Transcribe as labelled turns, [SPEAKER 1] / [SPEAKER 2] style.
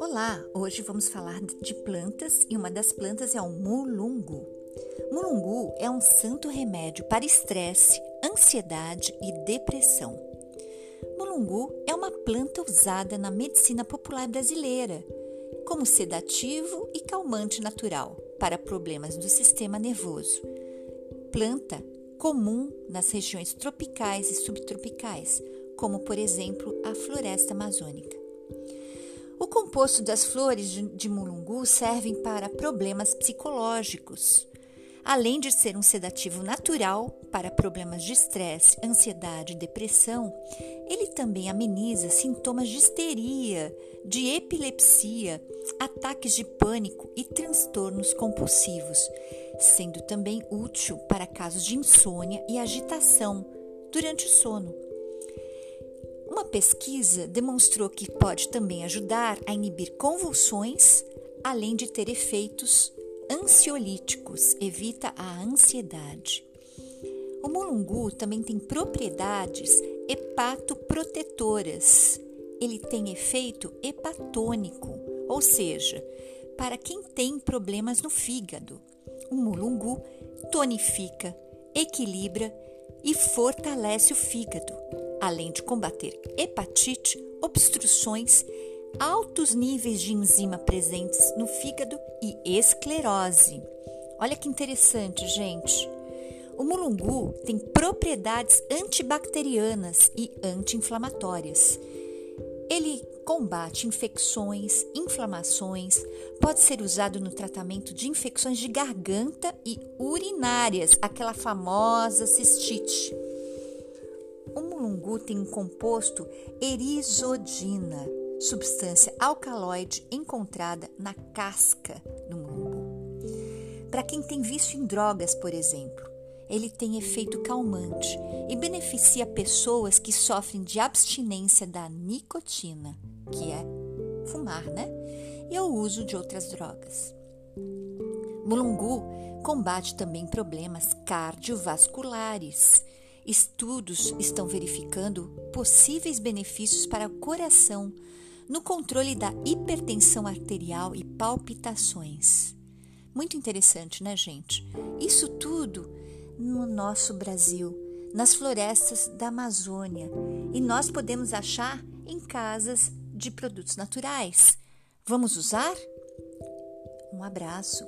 [SPEAKER 1] Olá, hoje vamos falar de plantas e uma das plantas é o mulungu. Mulungu é um santo remédio para estresse, ansiedade e depressão. Mulungu é uma planta usada na medicina popular brasileira como sedativo e calmante natural para problemas do sistema nervoso. Planta comum nas regiões tropicais e subtropicais, como por exemplo a floresta amazônica. O composto das flores de mulungu servem para problemas psicológicos, Além de ser um sedativo natural para problemas de estresse, ansiedade e depressão, ele também ameniza sintomas de histeria, de epilepsia, ataques de pânico e transtornos compulsivos, sendo também útil para casos de insônia e agitação durante o sono. Uma pesquisa demonstrou que pode também ajudar a inibir convulsões, além de ter efeitos ansiolíticos, evita a ansiedade. O mulungu também tem propriedades hepatoprotetoras. Ele tem efeito hepatônico, ou seja, para quem tem problemas no fígado. O mulungu tonifica, equilibra e fortalece o fígado, além de combater hepatite, obstruções altos níveis de enzima presentes no fígado e esclerose. Olha que interessante, gente. O mulungu tem propriedades antibacterianas e anti-inflamatórias. Ele combate infecções, inflamações, pode ser usado no tratamento de infecções de garganta e urinárias, aquela famosa cistite. O mulungu tem um composto erisodina, substância alcaloide encontrada na casca do mulungu. Para quem tem vício em drogas, por exemplo, ele tem efeito calmante e beneficia pessoas que sofrem de abstinência da nicotina, que é fumar, né? E o uso de outras drogas. Mulungu combate também problemas cardiovasculares. Estudos estão verificando possíveis benefícios para o coração no controle da hipertensão arterial e palpitações. Muito interessante, né, gente? Isso tudo no nosso Brasil, nas florestas da Amazônia, e nós podemos achar em casas de produtos naturais. Vamos usar? Um abraço.